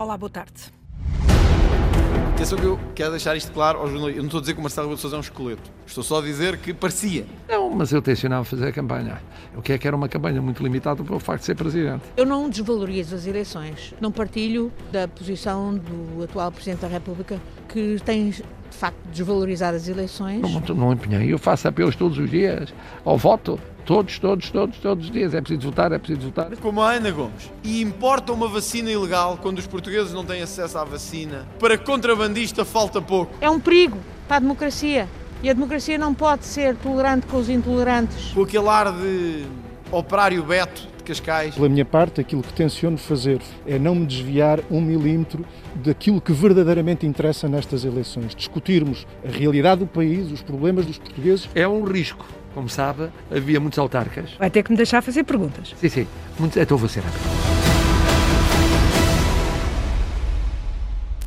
Olá, boa tarde. Atenção que eu quero deixar isto claro aos jornalistas. Eu não estou a dizer que o Marcelo Rebelo de Sousa é um esqueleto. Estou só a dizer que parecia. Não, mas eu tencionava fazer a campanha. O que é que era uma campanha muito limitada pelo facto de ser presidente. Eu não desvalorizo as eleições. Não partilho da posição do atual Presidente da República que tem de facto desvalorizado as eleições. Não, não empenhei. Eu faço apelos todos os dias ao voto. Todos, todos, todos, todos os dias. É preciso votar, é preciso votar. Como a Ana Gomes. E importa uma vacina ilegal quando os portugueses não têm acesso à vacina. Para contrabandista falta pouco. É um perigo para a democracia. E a democracia não pode ser tolerante com os intolerantes. Com aquele ar de operário Beto de Cascais. Pela minha parte, aquilo que tenciono fazer é não me desviar um milímetro daquilo que verdadeiramente interessa nestas eleições. Discutirmos a realidade do país, os problemas dos portugueses. É um risco. Como sabe, havia muitos autarcas. Vai ter que me deixar fazer perguntas. Sim, sim. Muitos... Então vou ser rápido.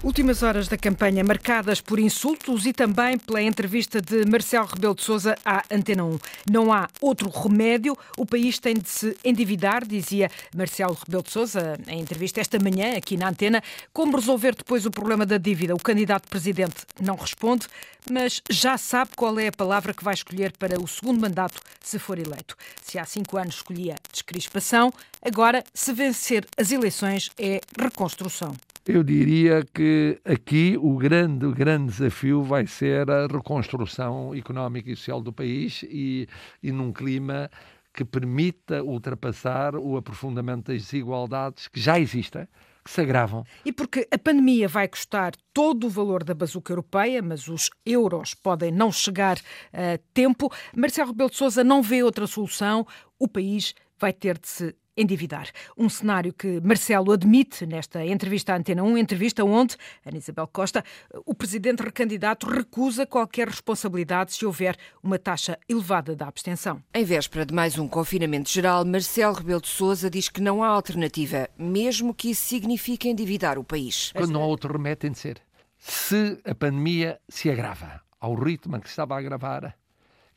Últimas horas da campanha marcadas por insultos e também pela entrevista de Marcelo Rebelo de Sousa à Antena 1. Não há outro remédio, o país tem de se endividar, dizia Marcelo Rebelo de Sousa em entrevista esta manhã aqui na Antena. Como resolver depois o problema da dívida? O candidato presidente não responde, mas já sabe qual é a palavra que vai escolher para o segundo mandato se for eleito. Se há cinco anos escolhia descrispação, agora, se vencer as eleições, é reconstrução. Eu diria que aqui o grande, o grande desafio vai ser a reconstrução económica e social do país e, e num clima que permita ultrapassar o aprofundamento das desigualdades que já existem que se agravam. E porque a pandemia vai custar todo o valor da bazuca europeia, mas os euros podem não chegar a tempo, Marcelo Rebelo de Sousa não vê outra solução. O país vai ter de se endividar. Um cenário que Marcelo admite nesta entrevista à Antena 1, entrevista onde, Ana Isabel Costa, o presidente recandidato recusa qualquer responsabilidade se houver uma taxa elevada da abstenção. Em véspera de mais um confinamento geral, Marcelo Rebelo de Sousa diz que não há alternativa, mesmo que isso signifique endividar o país. Quando não há outro remédio, tem de ser. Se a pandemia se agrava ao ritmo que estava a agravar,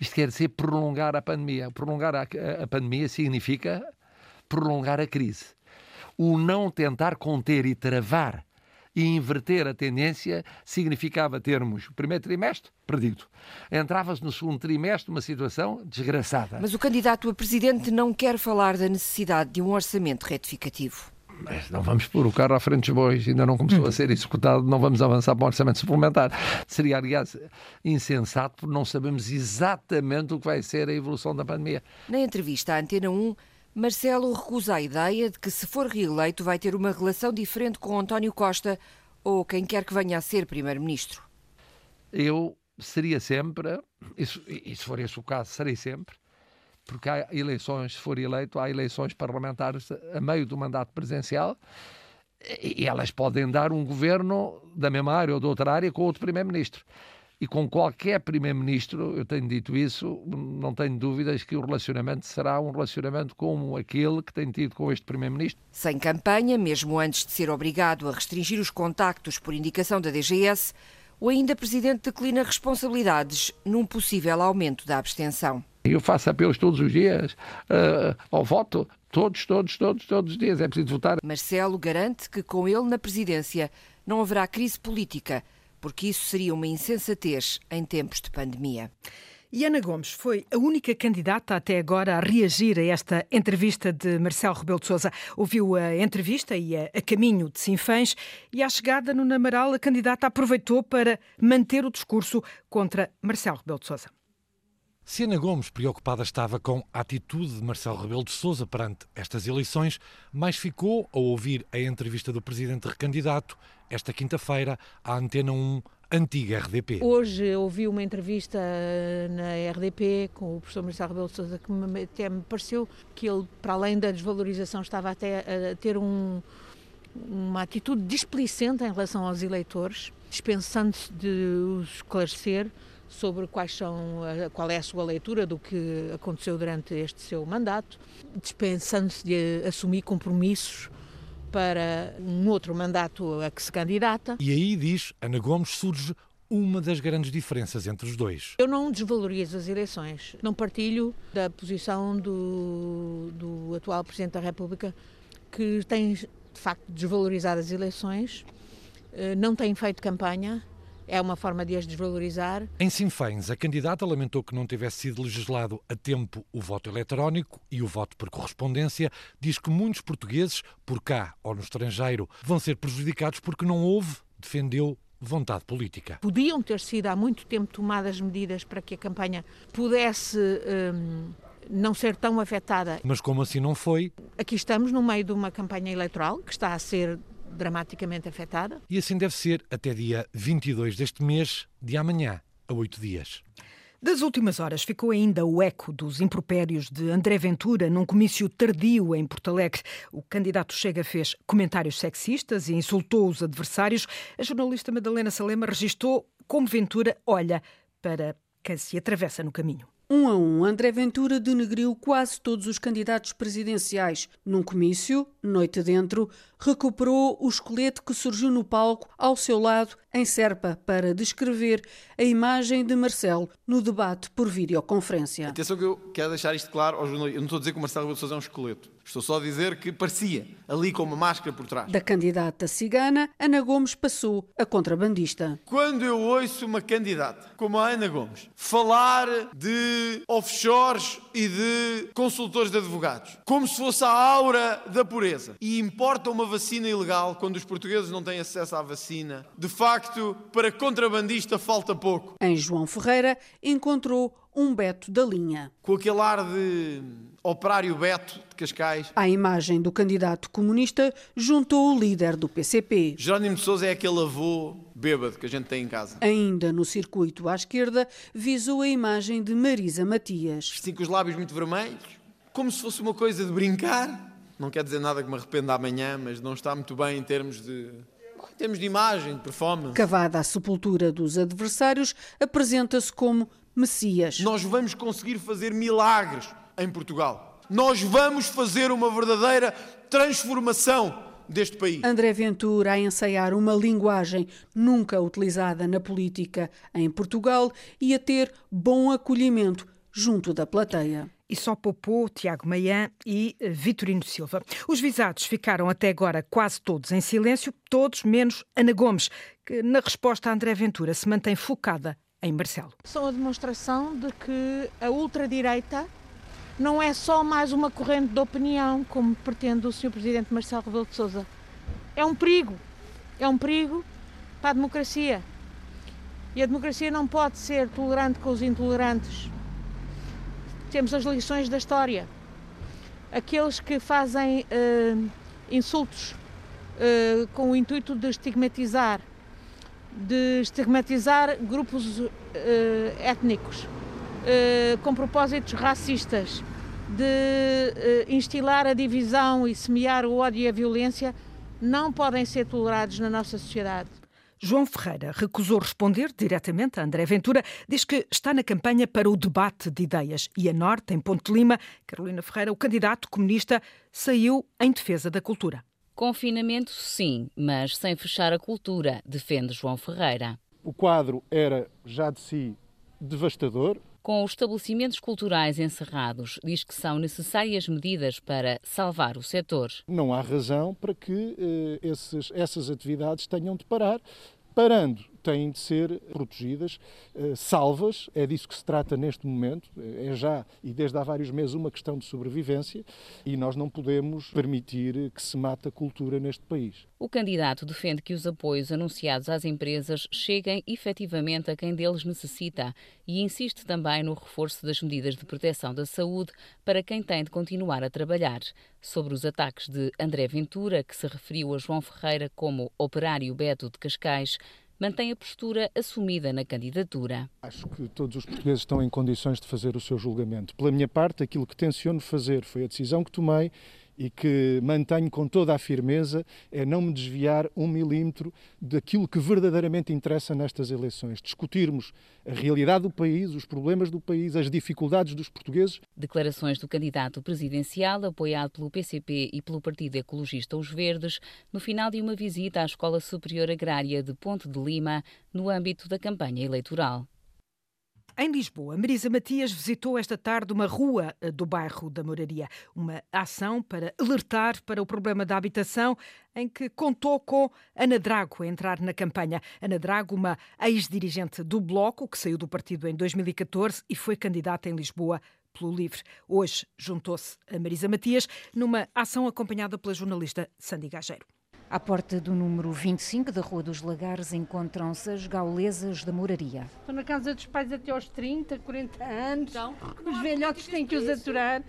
isto quer dizer prolongar a pandemia. Prolongar a, a, a pandemia significa prolongar a crise. O não tentar conter e travar e inverter a tendência significava termos o primeiro trimestre perdido. Entrava-se no segundo trimestre uma situação desgraçada. Mas o candidato a presidente não quer falar da necessidade de um orçamento retificativo. Mas não vamos pôr o carro à frente dos bois, ainda não começou a ser executado, não vamos avançar para um orçamento suplementar. Seria, aliás, insensato, porque não sabemos exatamente o que vai ser a evolução da pandemia. Na entrevista à Antena 1, Marcelo recusa a ideia de que, se for reeleito, vai ter uma relação diferente com António Costa ou quem quer que venha a ser Primeiro-Ministro. Eu seria sempre, e se for esse o caso, serei sempre, porque há eleições, se for eleito, há eleições parlamentares a meio do mandato presidencial e elas podem dar um governo da mesma área ou de outra área com outro primeiro-ministro. E com qualquer primeiro-ministro, eu tenho dito isso, não tenho dúvidas que o relacionamento será um relacionamento como aquele que tem tido com este primeiro-ministro. Sem campanha, mesmo antes de ser obrigado a restringir os contactos por indicação da DGS, o ainda presidente declina responsabilidades num possível aumento da abstenção. Eu faço apelos todos os dias uh, ao voto, todos, todos, todos, todos os dias. É preciso votar. Marcelo garante que com ele na presidência não haverá crise política porque isso seria uma insensatez em tempos de pandemia. E Ana Gomes foi a única candidata até agora a reagir a esta entrevista de Marcelo Rebelo de Sousa. Ouviu a entrevista e a, a caminho de Sinfãs e à chegada no Namaral a candidata aproveitou para manter o discurso contra Marcelo Rebelo de Sousa. Se Ana Gomes preocupada estava com a atitude de Marcelo Rebelo de Sousa perante estas eleições, mais ficou ao ouvir a entrevista do presidente recandidato esta quinta-feira à Antena 1 antiga RDP. Hoje ouvi uma entrevista na RDP com o professor Marcelo Rebelo de Sousa que me, até me pareceu que ele, para além da desvalorização, estava até a ter um, uma atitude displicente em relação aos eleitores, dispensando-se de os esclarecer sobre quais são, qual é a sua leitura do que aconteceu durante este seu mandato, dispensando-se de assumir compromissos para um outro mandato a que se candidata. E aí, diz Ana Gomes, surge uma das grandes diferenças entre os dois. Eu não desvalorizo as eleições. Não partilho da posição do, do atual Presidente da República que tem de facto desvalorizar as eleições, não têm feito campanha, é uma forma de as desvalorizar. Em Sinfãs, a candidata lamentou que não tivesse sido legislado a tempo o voto eletrónico e o voto por correspondência. Diz que muitos portugueses, por cá ou no estrangeiro, vão ser prejudicados porque não houve, defendeu, vontade política. Podiam ter sido há muito tempo tomadas medidas para que a campanha pudesse. Hum, não ser tão afetada. Mas como assim não foi? Aqui estamos no meio de uma campanha eleitoral que está a ser dramaticamente afetada. E assim deve ser até dia 22 deste mês, de amanhã a oito dias. Das últimas horas ficou ainda o eco dos impropérios de André Ventura num comício tardio em Porto Alegre. O candidato Chega fez comentários sexistas e insultou os adversários. A jornalista Madalena Salema registou como Ventura olha para quem se atravessa no caminho. Um a um, André Ventura denegriu quase todos os candidatos presidenciais. Num comício, noite dentro, recuperou o esqueleto que surgiu no palco ao seu lado em Serpa para descrever a imagem de Marcelo no debate por videoconferência. Atenção que eu quero deixar isto claro aos jornalistas. Eu não estou a dizer que o Marcelo Rebelo Sousa é um esqueleto. Estou só a dizer que parecia, ali com uma máscara por trás. Da candidata cigana, Ana Gomes passou a contrabandista. Quando eu ouço uma candidata como a Ana Gomes falar de offshores e de consultores de advogados, como se fosse a aura da pureza, e importa uma vacina ilegal quando os portugueses não têm acesso à vacina, de facto, para contrabandista falta pouco. Em João Ferreira encontrou um Beto da linha. Com aquele ar de operário Beto de Cascais. À imagem do candidato comunista, juntou o líder do PCP. Jerónimo de Sousa é aquele avô bêbado que a gente tem em casa. Ainda no circuito à esquerda, visou a imagem de Marisa Matias. Assim com os lábios muito vermelhos, como se fosse uma coisa de brincar. Não quer dizer nada que me arrependa amanhã, mas não está muito bem em termos de em termos de imagem, de performance. Cavada à sepultura dos adversários, apresenta-se como Messias. Nós vamos conseguir fazer milagres em Portugal. Nós vamos fazer uma verdadeira transformação deste país. André Ventura a ensaiar uma linguagem nunca utilizada na política em Portugal e a ter bom acolhimento junto da plateia e só poupou Tiago Maian e eh, Vitorino Silva. Os visados ficaram até agora quase todos em silêncio, todos menos Ana Gomes, que na resposta a André Ventura se mantém focada em Marcelo. São a demonstração de que a ultradireita não é só mais uma corrente de opinião, como pretende o Sr. Presidente Marcelo Rebelo de Sousa. É um perigo. É um perigo para a democracia. E a democracia não pode ser tolerante com os intolerantes. Temos as lições da história. Aqueles que fazem uh, insultos uh, com o intuito de estigmatizar de estigmatizar grupos uh, étnicos uh, com propósitos racistas, de uh, instilar a divisão e semear o ódio e a violência, não podem ser tolerados na nossa sociedade. João Ferreira recusou responder diretamente a André Ventura, diz que está na campanha para o debate de ideias. E a Norte, em Ponte Lima, Carolina Ferreira, o candidato comunista, saiu em defesa da cultura. Confinamento, sim, mas sem fechar a cultura, defende João Ferreira. O quadro era já de si devastador. Com os estabelecimentos culturais encerrados, diz que são necessárias medidas para salvar o setor. Não há razão para que eh, esses, essas atividades tenham de parar. Parando, têm de ser protegidas, eh, salvas, é disso que se trata neste momento, é já e desde há vários meses uma questão de sobrevivência e nós não podemos permitir que se mate a cultura neste país. O candidato defende que os apoios anunciados às empresas cheguem efetivamente a quem deles necessita e insiste também no reforço das medidas de proteção da saúde para quem tem de continuar a trabalhar. Sobre os ataques de André Ventura, que se referiu a João Ferreira como operário Beto de Cascais, mantém a postura assumida na candidatura. Acho que todos os portugueses estão em condições de fazer o seu julgamento. Pela minha parte, aquilo que tenciono fazer foi a decisão que tomei e que mantenho com toda a firmeza é não me desviar um milímetro daquilo que verdadeiramente interessa nestas eleições. Discutirmos a realidade do país, os problemas do país, as dificuldades dos portugueses. Declarações do candidato presidencial, apoiado pelo PCP e pelo Partido Ecologista Os Verdes, no final de uma visita à Escola Superior Agrária de Ponte de Lima, no âmbito da campanha eleitoral. Em Lisboa, Marisa Matias visitou esta tarde uma rua eh, do bairro da Moraria, uma ação para alertar para o problema da habitação, em que contou com Ana Drago a entrar na campanha. Ana Drago, uma ex-dirigente do Bloco, que saiu do partido em 2014 e foi candidata em Lisboa pelo LIVRE. Hoje juntou-se a Marisa Matias numa ação acompanhada pela jornalista Sandy Gageiro. À porta do número 25 da Rua dos Lagares encontram-se as gaulesas da moraria. Estou na casa dos pais até aos 30, 40 anos. Então, os velhotes têm que os aturar.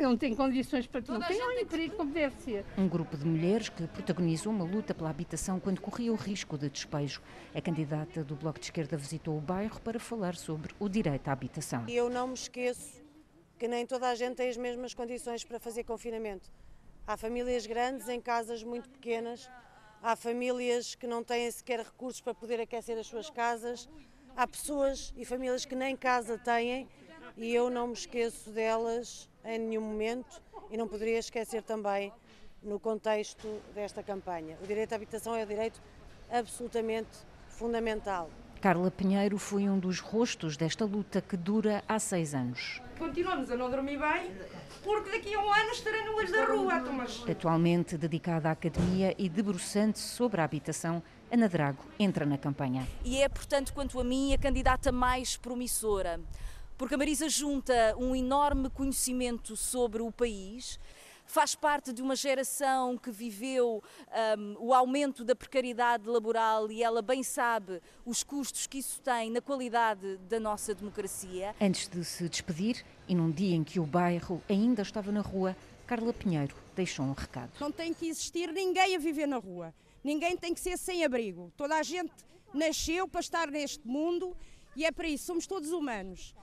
Não têm condições para não têm um emprego como deve ser. Um grupo de mulheres que protagonizou uma luta pela habitação quando corria o risco de despejo. A candidata do Bloco de Esquerda visitou o bairro para falar sobre o direito à habitação. Eu não me esqueço que nem toda a gente tem as mesmas condições para fazer confinamento. Há famílias grandes em casas muito pequenas, há famílias que não têm sequer recursos para poder aquecer as suas casas, há pessoas e famílias que nem casa têm e eu não me esqueço delas em nenhum momento e não poderia esquecer também no contexto desta campanha. O direito à habitação é um direito absolutamente fundamental. Carla Pinheiro foi um dos rostos desta luta que dura há seis anos. Continuamos a não dormir bem porque daqui a um ano estarei numas da rua, Tomás. Atualmente dedicada à academia e debruçante sobre a habitação, Ana Drago entra na campanha. E é, portanto, quanto a mim, a candidata mais promissora. Porque a Marisa junta um enorme conhecimento sobre o país, faz parte de uma geração que viveu um, o aumento da precariedade laboral e ela bem sabe os custos que isso tem na qualidade da nossa democracia. Antes de se despedir, e num dia em que o bairro ainda estava na rua, Carla Pinheiro deixou um recado. Não tem que existir ninguém a viver na rua. Ninguém tem que ser sem abrigo. Toda a gente nasceu para estar neste mundo e é para isso, somos todos humanos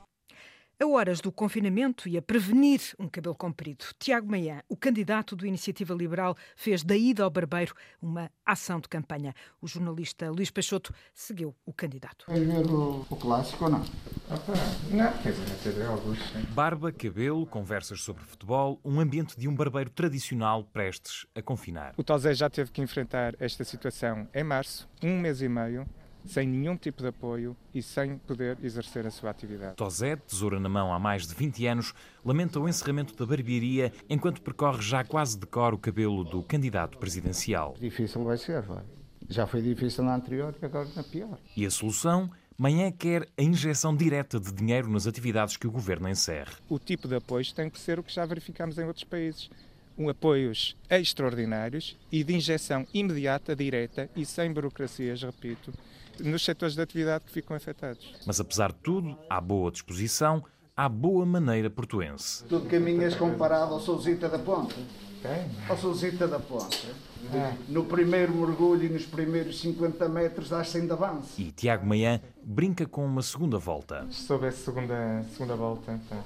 a horas do confinamento e a prevenir um cabelo comprido. Tiago Maian, o candidato do Iniciativa Liberal, fez da ida ao barbeiro uma ação de campanha. O jornalista Luís Peixoto seguiu o candidato. Vai ver o, o clássico ou não? Opa, não, quer dizer, é alguns. Barba, cabelo, conversas sobre futebol, um ambiente de um barbeiro tradicional prestes a confinar. O Tosé já teve que enfrentar esta situação em março, um mês e meio, sem nenhum tipo de apoio e sem poder exercer a sua atividade. Tosé, tesoura na mão há mais de 20 anos, lamenta o encerramento da barbearia enquanto percorre já quase de cor o cabelo do candidato presidencial. Difícil vai ser, vai. Já foi difícil na anterior e agora na pior. E a solução? Manhã quer a injeção direta de dinheiro nas atividades que o governo encerre. O tipo de apoios tem que ser o que já verificamos em outros países. Um apoios extraordinários e de injeção imediata, direta e sem burocracias, repito, nos setores de atividade que ficam afetados. Mas apesar de tudo, há boa disposição, há boa maneira portuense. Tu caminhas comparado ao Souzita da Ponte? Quem? Ao Souzita da Ponte. É. No primeiro mergulho e nos primeiros 50 metros dás sem de avanço. E Tiago Maian brinca com uma segunda volta. Se soubesse segunda, segunda volta, tá.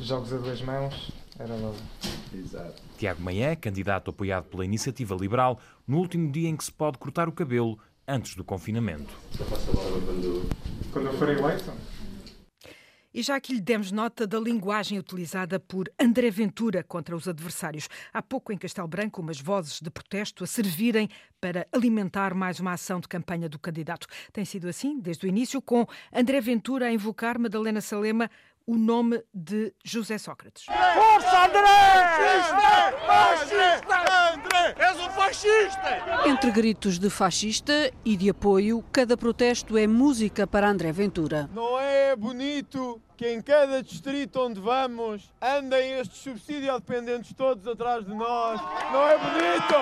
jogos a duas mãos, era logo. Exato. Tiago Maian, candidato apoiado pela Iniciativa Liberal, no último dia em que se pode cortar o cabelo antes do confinamento. Só faço a barba quando, quando eu for eleito. E já que lhe demos nota da linguagem utilizada por André Ventura contra os adversários. Há pouco em Castelo Branco, umas vozes de protesto a servirem para alimentar mais uma ação de campanha do candidato. Tem sido assim desde o início, com André Ventura a invocar Madalena Salema o nome de José Sócrates. Força, André! Fascista! Fascista! André! És um fascista! Entre gritos de fascista e de apoio, cada protesto é música para André Ventura. Não é bonito que em cada distrito onde vamos andem estes subsídio-dependentes todos atrás de nós? Não é bonito!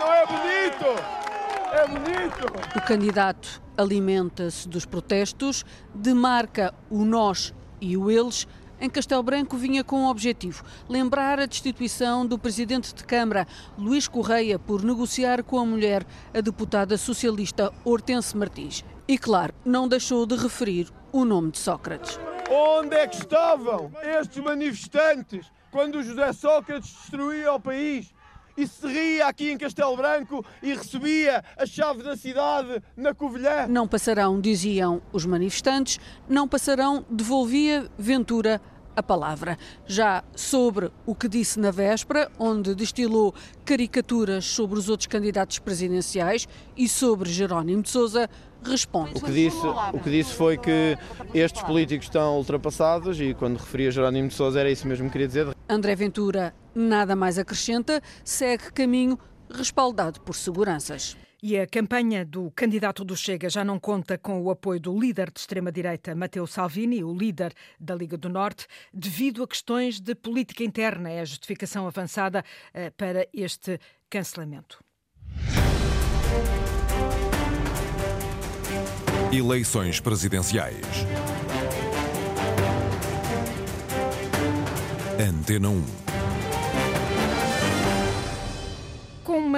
Não é bonito! É bonito! O candidato alimenta-se dos protestos, demarca o nós e o eles, em Castelo Branco vinha com um objetivo: lembrar a destituição do presidente de Câmara, Luís Correia, por negociar com a mulher, a deputada socialista Hortense Martins. E, claro, não deixou de referir o nome de Sócrates. Onde é que estavam estes manifestantes quando o José Sócrates destruía o país? E se ria aqui em Castelo Branco e recebia a chave da cidade na Covilhã. Não passarão, diziam os manifestantes, não passarão, devolvia Ventura a palavra. Já sobre o que disse na véspera, onde destilou caricaturas sobre os outros candidatos presidenciais e sobre Jerónimo de Sousa, responde. O que disse, o que disse foi que estes políticos estão ultrapassados e quando referia Jerónimo de Sousa era isso mesmo que queria dizer. André Ventura nada mais acrescenta, segue caminho respaldado por seguranças. E a campanha do candidato do Chega já não conta com o apoio do líder de extrema-direita, Matteo Salvini, o líder da Liga do Norte, devido a questões de política interna. É a justificação avançada uh, para este cancelamento. Eleições presidenciais. Antena 1.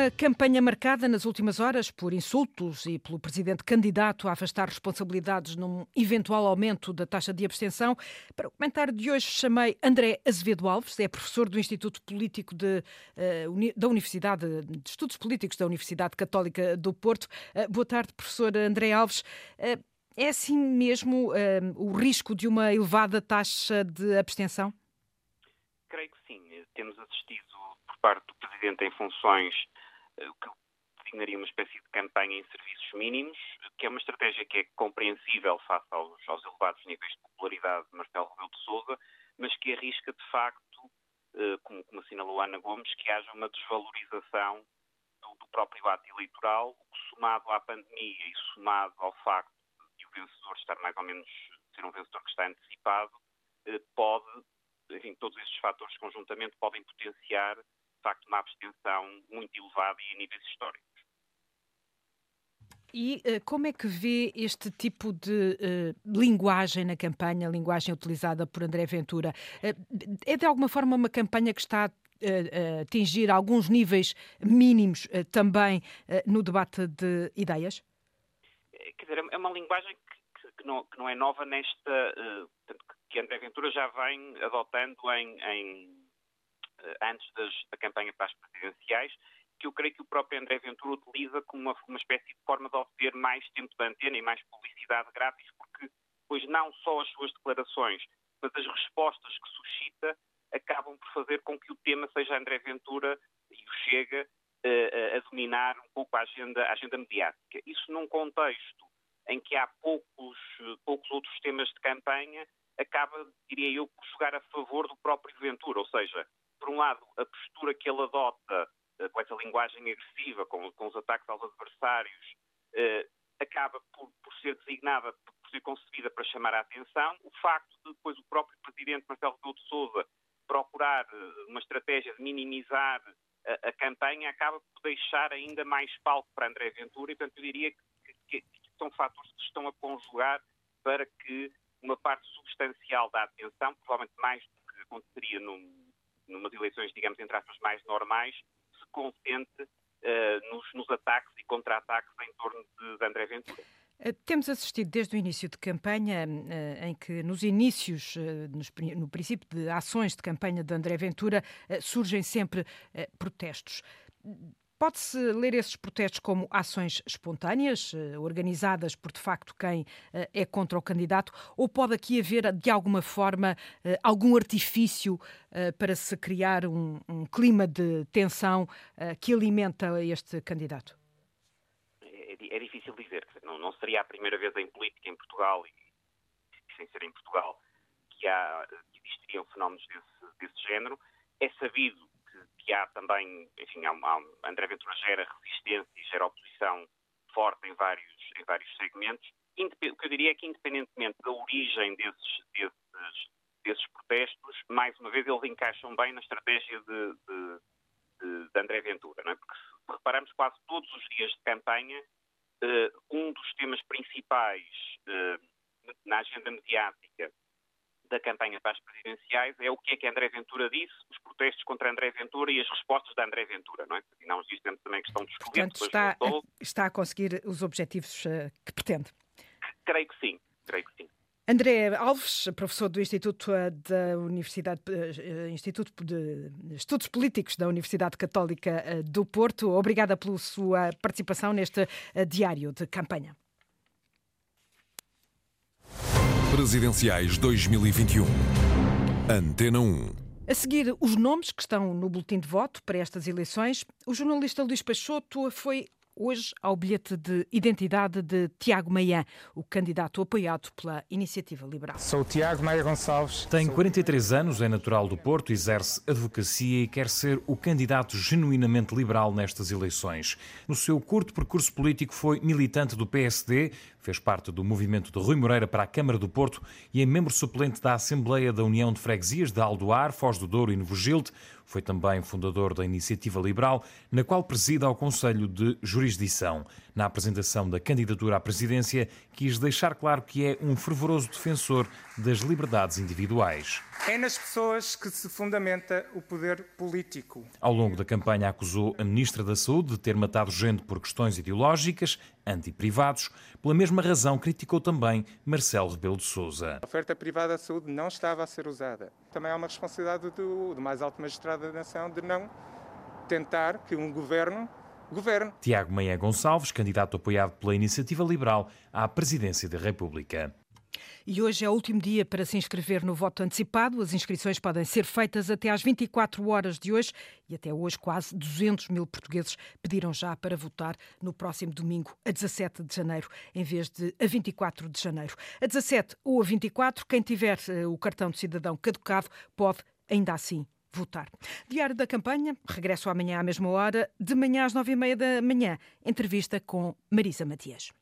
Uma campanha marcada nas últimas horas por insultos e pelo presidente candidato a afastar responsabilidades num eventual aumento da taxa de abstenção, para o comentário de hoje chamei André Azevedo Alves, é professor do Instituto Político de, uh, da Universidade de Estudos Políticos da Universidade Católica do Porto. Uh, boa tarde, professor André Alves. Uh, é assim mesmo o risco de uma elevada taxa de abstenção? Creio que sim. Temos assistido parte do Presidente em funções, eh, o que designaria uma espécie de campanha em serviços mínimos, que é uma estratégia que é compreensível face aos, aos elevados níveis de popularidade de Marcelo Rebelo de Sousa, mas que arrisca, de facto, eh, como, como assinalou Ana Gomes, que haja uma desvalorização do, do próprio ato eleitoral, o que somado à pandemia e somado ao facto de o vencedor estar mais ou menos, ser um vencedor que está antecipado, eh, pode, enfim, todos estes fatores conjuntamente podem potenciar facto uma abstenção muito elevada e a níveis históricos. E uh, como é que vê este tipo de uh, linguagem na campanha, linguagem utilizada por André Ventura? Uh, é de alguma forma uma campanha que está a atingir alguns níveis mínimos também no debate de ideias? Quer dizer, é uma linguagem que, que, não, que não, é nova nesta. que André Ventura já vem adotando em, em antes das, da campanha para as presidenciais, que eu creio que o próprio André Ventura utiliza como uma, uma espécie de forma de obter mais tempo de antena e mais publicidade grátis, porque pois não só as suas declarações, mas as respostas que suscita acabam por fazer com que o tema seja André Ventura e o Chega uh, a dominar um pouco a agenda, a agenda mediática. Isso num contexto em que há poucos, poucos outros temas de campanha, acaba, diria eu, por jogar a favor do próprio Ventura, ou seja, lado, a postura que ele adota eh, com essa linguagem agressiva, com, com os ataques aos adversários, eh, acaba por, por, ser designada, por ser concebida para chamar a atenção. O facto de depois o próprio presidente Marcelo Rebelo de Sousa procurar eh, uma estratégia de minimizar a, a, campanha acaba por deixar ainda mais palco para André Ventura e, portanto, eu diria que, que, que são fatores que estão a conjugar para que uma parte substancial da atenção, provavelmente mais do que aconteceria num, numas eleições, digamos, entre aspas, mais normais, se concentre uh, nos, nos, ataques e contra-ataques em torno de, de André Ventura. Eh, temos assistido desde o início de campanha, eh, em que nos inícios, no princípio de ações de campanha de André Ventura, surgem sempre protestos. Pode-se ler esses protestos como ações espontâneas, eh, organizadas por de facto quem eh, é contra o candidato, ou pode aqui haver de alguma forma eh, algum artifício para se criar um, um clima de tensão que alimenta este candidato? É, é, difícil dizer. Não, não, seria a primeira vez em política em Portugal, e, sem ser em Portugal, que, há, que existiriam fenómenos desse, desse género. É sabido que há também, enfim, há, há, André Ventura gera resistência e gera oposição forte em vários, em vários segmentos. O que eu diria é que, independentemente da origem desses, desses, desses protestos, mais uma vez eles encaixam bem na estratégia de, de, de, de André Ventura, não é? Porque se quase todos os dias de campanha, uh, um dos temas principais uh, na agenda mediática da campanha para as presidenciais é o que é que André Ventura disse, os protestos contra André Ventura e as respostas de André Ventura, não é? E não existe também a questão dos Portanto, está, a, está a conseguir os objetivos uh, que pretende? Creio que sim, creio que sim. André Alves, professor do Instituto eh, da Universidade uh, Instituto de Estudos Políticos da Universidade Católica do Porto, obrigada pela sua participação neste diário de campanha. Presidenciais 2021. Antena 1. A seguir, os nomes que estão no boletim de voto para estas eleições, o jornalista Luís Peixoto foi hoje ao bilhete de identidade de Tiago Maian, o candidato apoiado pela Iniciativa Liberal. Sou Tiago Maia Gonçalves. Tem 43 anos, é natural do Porto, exerce advocacia e quer ser o candidato genuinamente liberal nestas eleições. No seu curto percurso político foi militante do PSD, fez parte do movimento de Rui Moreira para a Câmara do Porto e é membro suplente da Assembleia da União de Freguesias de Aldoar, Foz do Douro e Novo Gilde. Foi também fundador da Iniciativa Liberal, na qual presida ao Conselho de Jurisdição. Na apresentação da candidatura à presidência, quis deixar claro que é um fervoroso defensor das liberdades individuais. É nas pessoas que se fundamenta o poder político. Ao longo da campanha, acusou a Ministra da Saúde de ter matado gente por questões ideológicas, anti-privados. Pela mesma razão, criticou também Marcelo Rebelo de Sousa. A oferta privada de saúde não estava a ser usada. Também há uma responsabilidade do, do mais alto magistrado da nação de não tentar que um governo governe. Tiago Meia Gonçalves, candidato apoiado pela Iniciativa Liberal à presidência da República. E hoje é o último dia para se inscrever no voto antecipado. As inscrições podem ser feitas até às 24 horas de hoje e até hoje quase 200 mil portugueses pediram já para votar no próximo domingo, a 17 de janeiro, em vez de a 24 de janeiro. A 17 ou a 24, quem tiver eh, o cartão de cidadão caducado pode ainda assim votar. Diário da campanha, regresso amanhã à mesma hora, de manhã às nove e meia da manhã, entrevista com Marisa Matias.